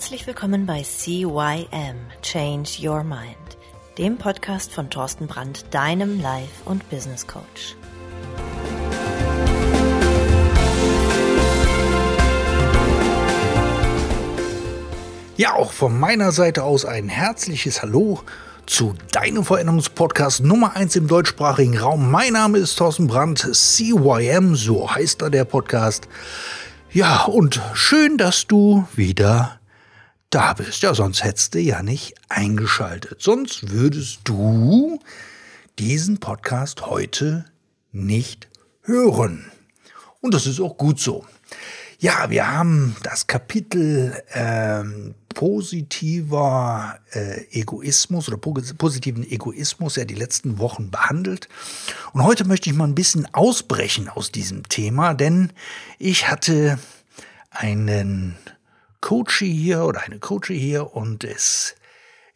Herzlich willkommen bei CYM Change Your Mind, dem Podcast von Thorsten Brandt, deinem Life- und Business Coach. Ja, auch von meiner Seite aus ein herzliches Hallo zu deinem Veränderungspodcast Nummer 1 im deutschsprachigen Raum. Mein Name ist Thorsten Brandt, CYM, so heißt er der Podcast. Ja, und schön, dass du wieder da bist. Ja, sonst hättest du ja nicht eingeschaltet. Sonst würdest du diesen Podcast heute nicht hören. Und das ist auch gut so. Ja, wir haben das Kapitel ähm, positiver äh, Egoismus oder positiven Egoismus ja die letzten Wochen behandelt. Und heute möchte ich mal ein bisschen ausbrechen aus diesem Thema, denn ich hatte einen Coachie hier oder eine Coachie hier und es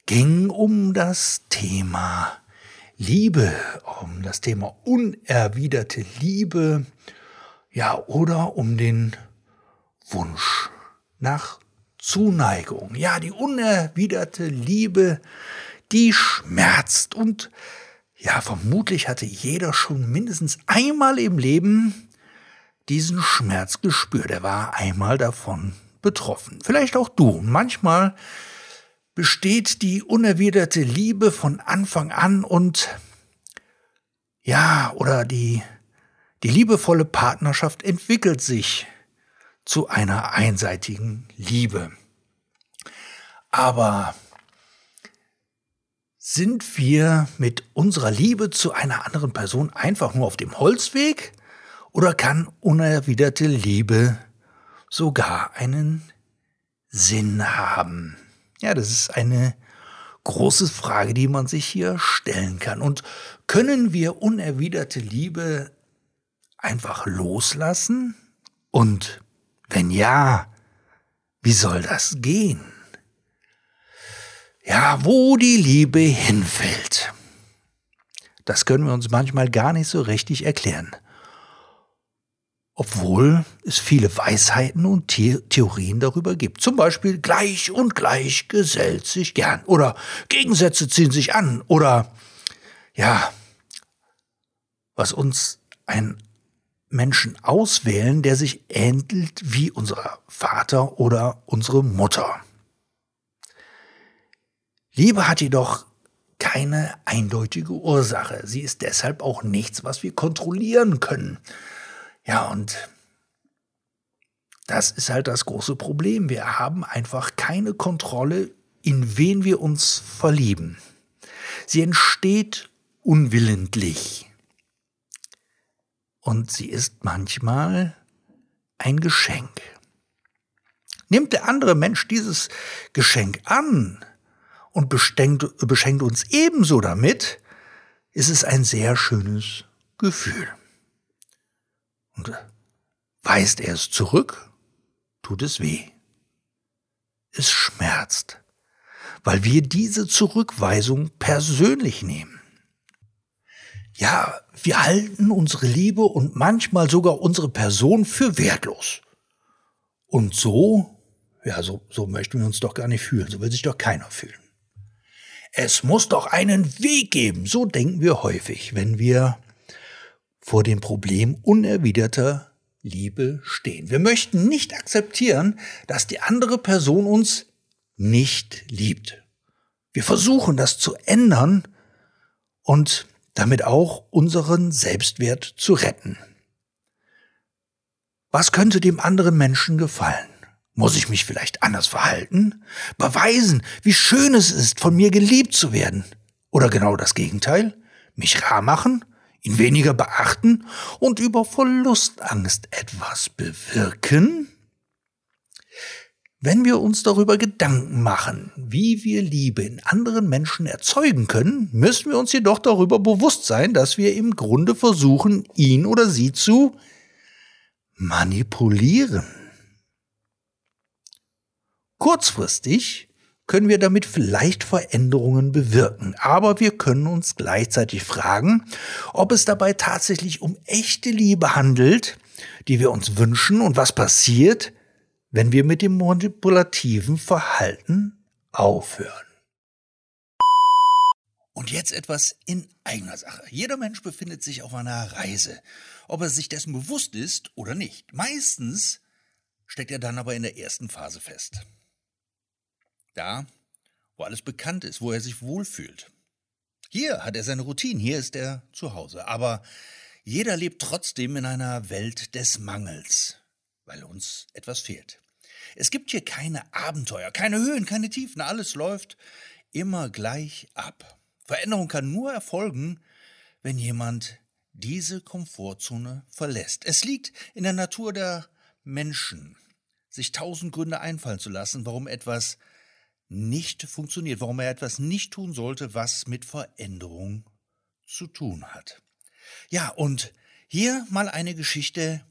ging um das Thema Liebe, um das Thema unerwiderte Liebe, ja, oder um den Wunsch nach Zuneigung. Ja, die unerwiderte Liebe, die schmerzt und ja, vermutlich hatte jeder schon mindestens einmal im Leben diesen Schmerz gespürt. Er war einmal davon betroffen. Vielleicht auch du. Manchmal besteht die unerwiderte Liebe von Anfang an und ja, oder die, die liebevolle Partnerschaft entwickelt sich zu einer einseitigen Liebe. Aber sind wir mit unserer Liebe zu einer anderen Person einfach nur auf dem Holzweg oder kann unerwiderte Liebe sogar einen Sinn haben? Ja, das ist eine große Frage, die man sich hier stellen kann. Und können wir unerwiderte Liebe einfach loslassen? Und wenn ja, wie soll das gehen? Ja, wo die Liebe hinfällt. Das können wir uns manchmal gar nicht so richtig erklären obwohl es viele Weisheiten und The Theorien darüber gibt. Zum Beispiel gleich und gleich gesellt sich gern oder Gegensätze ziehen sich an oder ja, was uns ein Menschen auswählen, der sich ähnelt wie unser Vater oder unsere Mutter. Liebe hat jedoch keine eindeutige Ursache. Sie ist deshalb auch nichts, was wir kontrollieren können. Ja, und das ist halt das große Problem. Wir haben einfach keine Kontrolle, in wen wir uns verlieben. Sie entsteht unwillentlich. Und sie ist manchmal ein Geschenk. Nimmt der andere Mensch dieses Geschenk an und beschenkt, beschenkt uns ebenso damit, ist es ein sehr schönes Gefühl. Und weist er es zurück, tut es weh. Es schmerzt, weil wir diese Zurückweisung persönlich nehmen. Ja, wir halten unsere Liebe und manchmal sogar unsere Person für wertlos. Und so, ja, so, so möchten wir uns doch gar nicht fühlen, so will sich doch keiner fühlen. Es muss doch einen Weg geben, so denken wir häufig, wenn wir vor dem Problem unerwiderter Liebe stehen. Wir möchten nicht akzeptieren, dass die andere Person uns nicht liebt. Wir versuchen das zu ändern und damit auch unseren Selbstwert zu retten. Was könnte dem anderen Menschen gefallen? Muss ich mich vielleicht anders verhalten? Beweisen, wie schön es ist, von mir geliebt zu werden? Oder genau das Gegenteil? Mich rar machen? Ihn weniger beachten und über Verlustangst etwas bewirken? Wenn wir uns darüber Gedanken machen, wie wir Liebe in anderen Menschen erzeugen können, müssen wir uns jedoch darüber bewusst sein, dass wir im Grunde versuchen, ihn oder sie zu manipulieren. Kurzfristig können wir damit vielleicht Veränderungen bewirken. Aber wir können uns gleichzeitig fragen, ob es dabei tatsächlich um echte Liebe handelt, die wir uns wünschen und was passiert, wenn wir mit dem manipulativen Verhalten aufhören. Und jetzt etwas in eigener Sache. Jeder Mensch befindet sich auf einer Reise, ob er sich dessen bewusst ist oder nicht. Meistens steckt er dann aber in der ersten Phase fest. Da, wo alles bekannt ist, wo er sich wohlfühlt. Hier hat er seine Routine, hier ist er zu Hause. Aber jeder lebt trotzdem in einer Welt des Mangels, weil uns etwas fehlt. Es gibt hier keine Abenteuer, keine Höhen, keine Tiefen, alles läuft immer gleich ab. Veränderung kann nur erfolgen, wenn jemand diese Komfortzone verlässt. Es liegt in der Natur der Menschen, sich tausend Gründe einfallen zu lassen, warum etwas nicht funktioniert, warum er etwas nicht tun sollte, was mit Veränderung zu tun hat. Ja, und hier mal eine Geschichte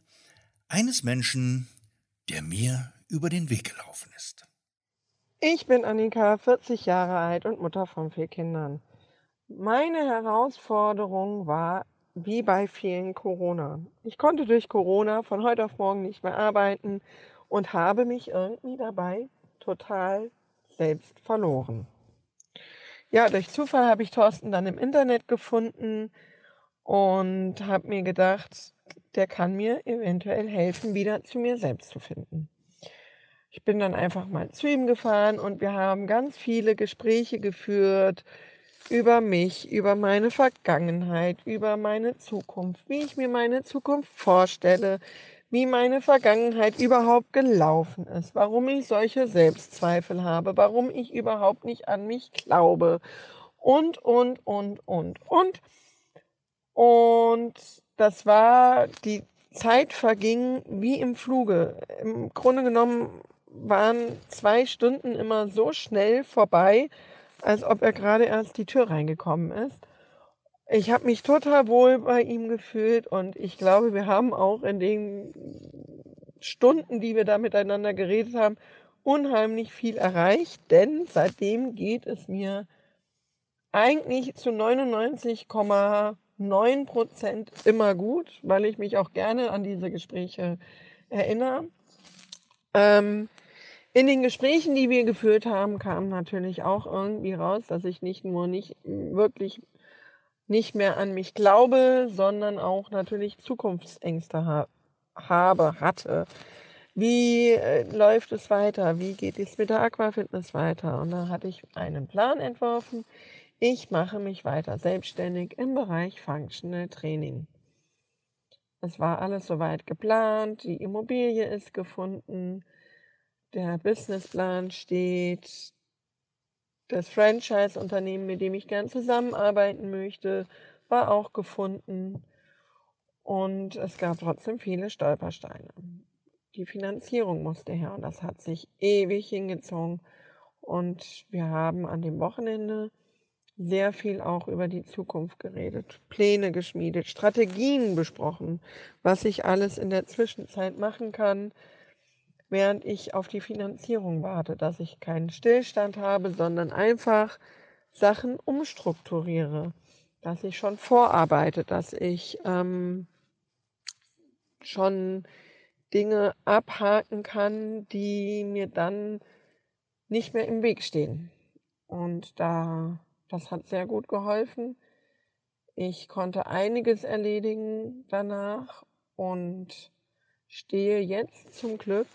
eines Menschen, der mir über den Weg gelaufen ist. Ich bin Annika, 40 Jahre alt und Mutter von vier Kindern. Meine Herausforderung war, wie bei vielen Corona. Ich konnte durch Corona von heute auf morgen nicht mehr arbeiten und habe mich irgendwie dabei total selbst verloren. Ja, durch Zufall habe ich Thorsten dann im Internet gefunden und habe mir gedacht, der kann mir eventuell helfen, wieder zu mir selbst zu finden. Ich bin dann einfach mal zu ihm gefahren und wir haben ganz viele Gespräche geführt über mich, über meine Vergangenheit, über meine Zukunft, wie ich mir meine Zukunft vorstelle, wie meine Vergangenheit überhaupt gelaufen ist, warum ich solche Selbstzweifel habe, warum ich überhaupt nicht an mich glaube und, und, und, und, und. Und das war, die Zeit verging wie im Fluge. Im Grunde genommen waren zwei Stunden immer so schnell vorbei, als ob er gerade erst die Tür reingekommen ist. Ich habe mich total wohl bei ihm gefühlt und ich glaube, wir haben auch in den Stunden, die wir da miteinander geredet haben, unheimlich viel erreicht, denn seitdem geht es mir eigentlich zu 99,9 Prozent immer gut, weil ich mich auch gerne an diese Gespräche erinnere. Ähm, in den Gesprächen, die wir geführt haben, kam natürlich auch irgendwie raus, dass ich nicht nur nicht wirklich nicht mehr an mich glaube, sondern auch natürlich Zukunftsängste ha habe, hatte. Wie äh, läuft es weiter? Wie geht es mit der Aquafitness weiter? Und da hatte ich einen Plan entworfen. Ich mache mich weiter selbstständig im Bereich Functional Training. Es war alles soweit geplant, die Immobilie ist gefunden, der Businessplan steht, das Franchise-Unternehmen, mit dem ich gern zusammenarbeiten möchte, war auch gefunden. Und es gab trotzdem viele Stolpersteine. Die Finanzierung musste her und das hat sich ewig hingezogen. Und wir haben an dem Wochenende sehr viel auch über die Zukunft geredet, Pläne geschmiedet, Strategien besprochen, was ich alles in der Zwischenzeit machen kann, während ich auf die Finanzierung warte, dass ich keinen Stillstand habe, sondern einfach Sachen umstrukturiere, dass ich schon vorarbeite, dass ich ähm, schon Dinge abhaken kann, die mir dann nicht mehr im Weg stehen. Und da, das hat sehr gut geholfen. Ich konnte einiges erledigen danach und stehe jetzt zum Glück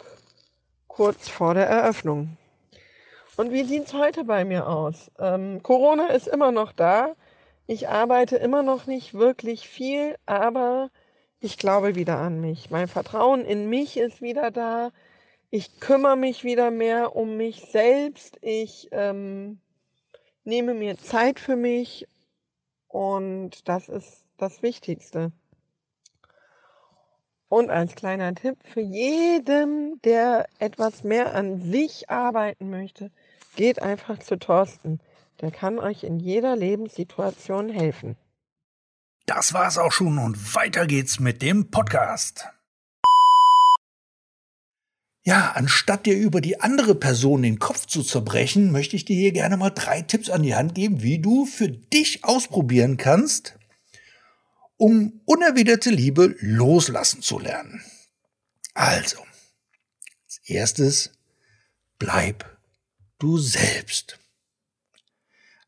kurz vor der Eröffnung. Und wie sieht es heute bei mir aus? Ähm, Corona ist immer noch da. Ich arbeite immer noch nicht wirklich viel, aber ich glaube wieder an mich. Mein Vertrauen in mich ist wieder da. Ich kümmere mich wieder mehr um mich selbst. Ich ähm, nehme mir Zeit für mich und das ist das Wichtigste. Und als kleiner Tipp für jeden, der etwas mehr an sich arbeiten möchte, geht einfach zu Thorsten. Der kann euch in jeder Lebenssituation helfen. Das war's auch schon und weiter geht's mit dem Podcast. Ja, anstatt dir über die andere Person den Kopf zu zerbrechen, möchte ich dir hier gerne mal drei Tipps an die Hand geben, wie du für dich ausprobieren kannst, um unerwiderte Liebe loslassen zu lernen. Also, Als erstes, bleib du selbst.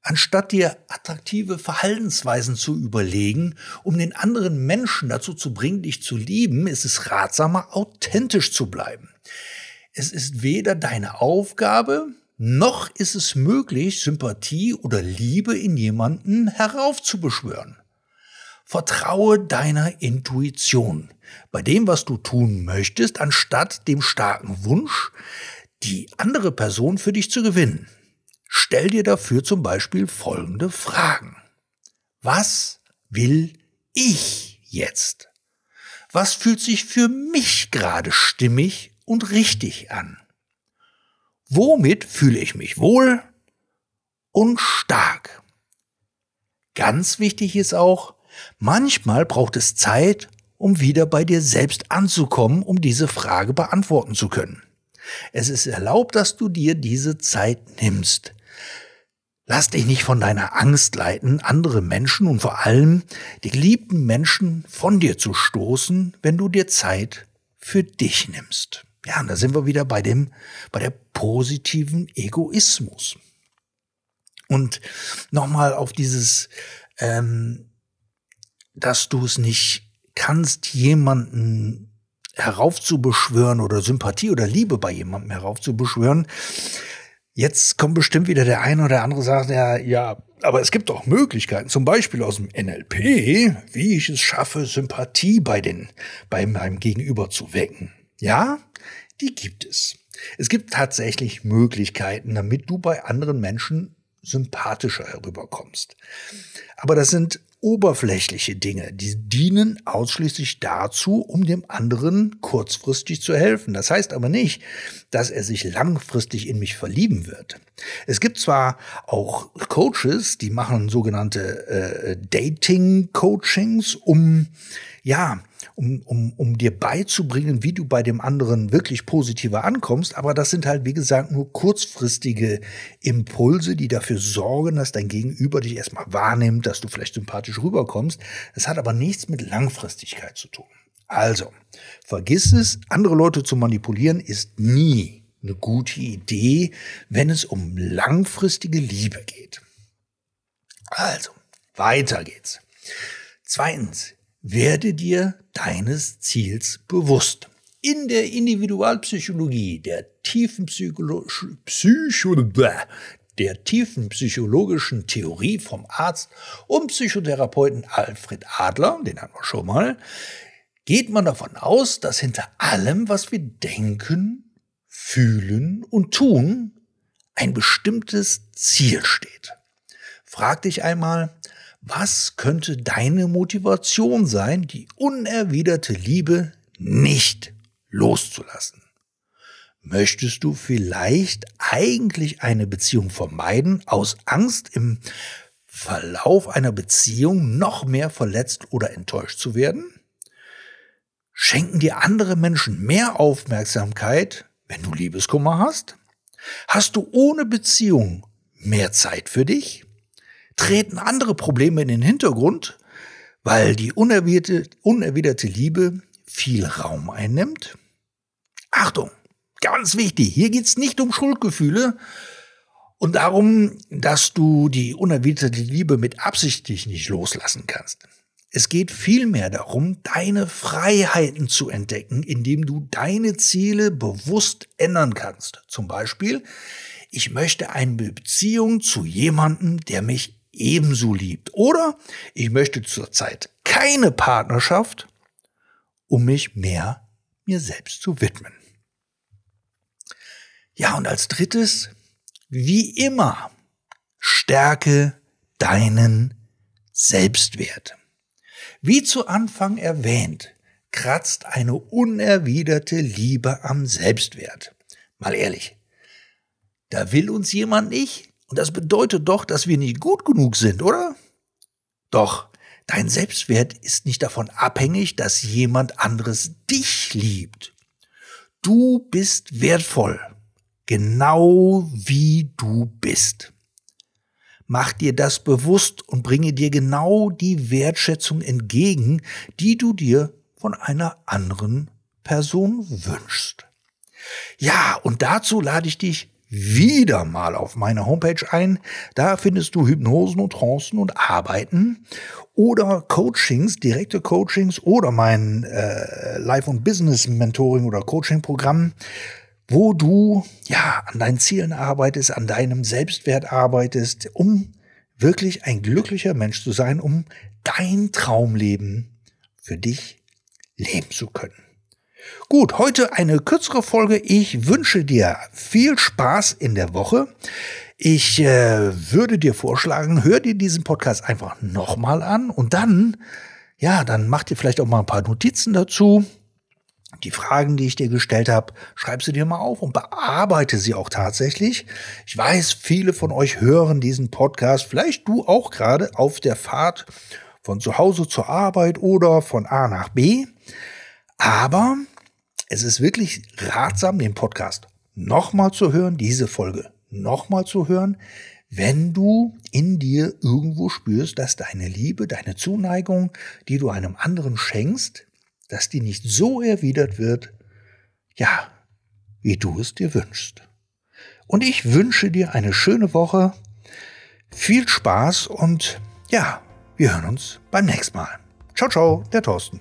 Anstatt dir attraktive Verhaltensweisen zu überlegen, um den anderen Menschen dazu zu bringen, dich zu lieben, ist es ratsamer, authentisch zu bleiben. Es ist weder deine Aufgabe, noch ist es möglich, Sympathie oder Liebe in jemanden heraufzubeschwören. Vertraue deiner Intuition bei dem, was du tun möchtest, anstatt dem starken Wunsch, die andere Person für dich zu gewinnen. Stell dir dafür zum Beispiel folgende Fragen. Was will ich jetzt? Was fühlt sich für mich gerade stimmig und richtig an? Womit fühle ich mich wohl und stark? Ganz wichtig ist auch, manchmal braucht es Zeit, um wieder bei dir selbst anzukommen, um diese Frage beantworten zu können. Es ist erlaubt, dass du dir diese Zeit nimmst. Lass dich nicht von deiner Angst leiten, andere Menschen und vor allem die geliebten Menschen von dir zu stoßen, wenn du dir Zeit für dich nimmst. Ja, und da sind wir wieder bei dem, bei der positiven Egoismus. Und nochmal auf dieses, ähm, dass du es nicht kannst, jemanden heraufzubeschwören oder Sympathie oder Liebe bei jemandem heraufzubeschwören, Jetzt kommt bestimmt wieder der eine oder andere sagt, ja, ja, aber es gibt doch Möglichkeiten, zum Beispiel aus dem NLP, wie ich es schaffe, Sympathie bei den, bei meinem Gegenüber zu wecken. Ja, die gibt es. Es gibt tatsächlich Möglichkeiten, damit du bei anderen Menschen sympathischer herüberkommst. Aber das sind oberflächliche Dinge, die dienen ausschließlich dazu, um dem anderen kurzfristig zu helfen. Das heißt aber nicht, dass er sich langfristig in mich verlieben wird. Es gibt zwar auch Coaches, die machen sogenannte äh, Dating-Coachings, um ja, um, um, um dir beizubringen, wie du bei dem anderen wirklich positiver ankommst. Aber das sind halt, wie gesagt, nur kurzfristige Impulse, die dafür sorgen, dass dein Gegenüber dich erstmal wahrnimmt, dass du vielleicht sympathisch rüberkommst. Das hat aber nichts mit Langfristigkeit zu tun. Also, vergiss es, andere Leute zu manipulieren ist nie eine gute Idee, wenn es um langfristige Liebe geht. Also, weiter geht's. Zweitens, werde dir deines Ziels bewusst. In der Individualpsychologie, der tiefen Psycholo Psycho der tiefen psychologischen Theorie vom Arzt und Psychotherapeuten Alfred Adler, den haben wir schon mal, geht man davon aus, dass hinter allem, was wir denken, fühlen und tun, ein bestimmtes Ziel steht. Frag dich einmal, was könnte deine Motivation sein, die unerwiderte Liebe nicht loszulassen? Möchtest du vielleicht eigentlich eine Beziehung vermeiden, aus Angst im Verlauf einer Beziehung noch mehr verletzt oder enttäuscht zu werden? Schenken dir andere Menschen mehr Aufmerksamkeit, wenn du Liebeskummer hast? Hast du ohne Beziehung mehr Zeit für dich? Treten andere Probleme in den Hintergrund, weil die unerwiderte, unerwiderte Liebe viel Raum einnimmt. Achtung, ganz wichtig, hier geht's nicht um Schuldgefühle und darum, dass du die unerwiderte Liebe mit absichtlich nicht loslassen kannst. Es geht vielmehr darum, deine Freiheiten zu entdecken, indem du deine Ziele bewusst ändern kannst. Zum Beispiel, ich möchte eine Beziehung zu jemandem, der mich ebenso liebt. Oder ich möchte zurzeit keine Partnerschaft, um mich mehr mir selbst zu widmen. Ja, und als drittes, wie immer, stärke deinen Selbstwert. Wie zu Anfang erwähnt, kratzt eine unerwiderte Liebe am Selbstwert. Mal ehrlich, da will uns jemand nicht, und das bedeutet doch, dass wir nicht gut genug sind, oder? Doch, dein Selbstwert ist nicht davon abhängig, dass jemand anderes dich liebt. Du bist wertvoll, genau wie du bist. Mach dir das bewusst und bringe dir genau die Wertschätzung entgegen, die du dir von einer anderen Person wünschst. Ja, und dazu lade ich dich wieder mal auf meine Homepage ein. Da findest du Hypnosen und Trancen und Arbeiten oder Coachings, direkte Coachings oder mein äh, Life- und Business-Mentoring oder Coaching-Programm, wo du ja an deinen Zielen arbeitest, an deinem Selbstwert arbeitest, um wirklich ein glücklicher Mensch zu sein, um dein Traumleben für dich leben zu können. Gut, heute eine kürzere Folge. Ich wünsche dir viel Spaß in der Woche. Ich äh, würde dir vorschlagen, hör dir diesen Podcast einfach nochmal an und dann, ja, dann mach dir vielleicht auch mal ein paar Notizen dazu. Die Fragen, die ich dir gestellt habe, schreib sie dir mal auf und bearbeite sie auch tatsächlich. Ich weiß, viele von euch hören diesen Podcast, vielleicht du auch gerade auf der Fahrt von zu Hause zur Arbeit oder von A nach B. Aber es ist wirklich ratsam, den Podcast nochmal zu hören, diese Folge nochmal zu hören, wenn du in dir irgendwo spürst, dass deine Liebe, deine Zuneigung, die du einem anderen schenkst, dass die nicht so erwidert wird, ja, wie du es dir wünschst. Und ich wünsche dir eine schöne Woche, viel Spaß und ja, wir hören uns beim nächsten Mal. Ciao, ciao, der Thorsten.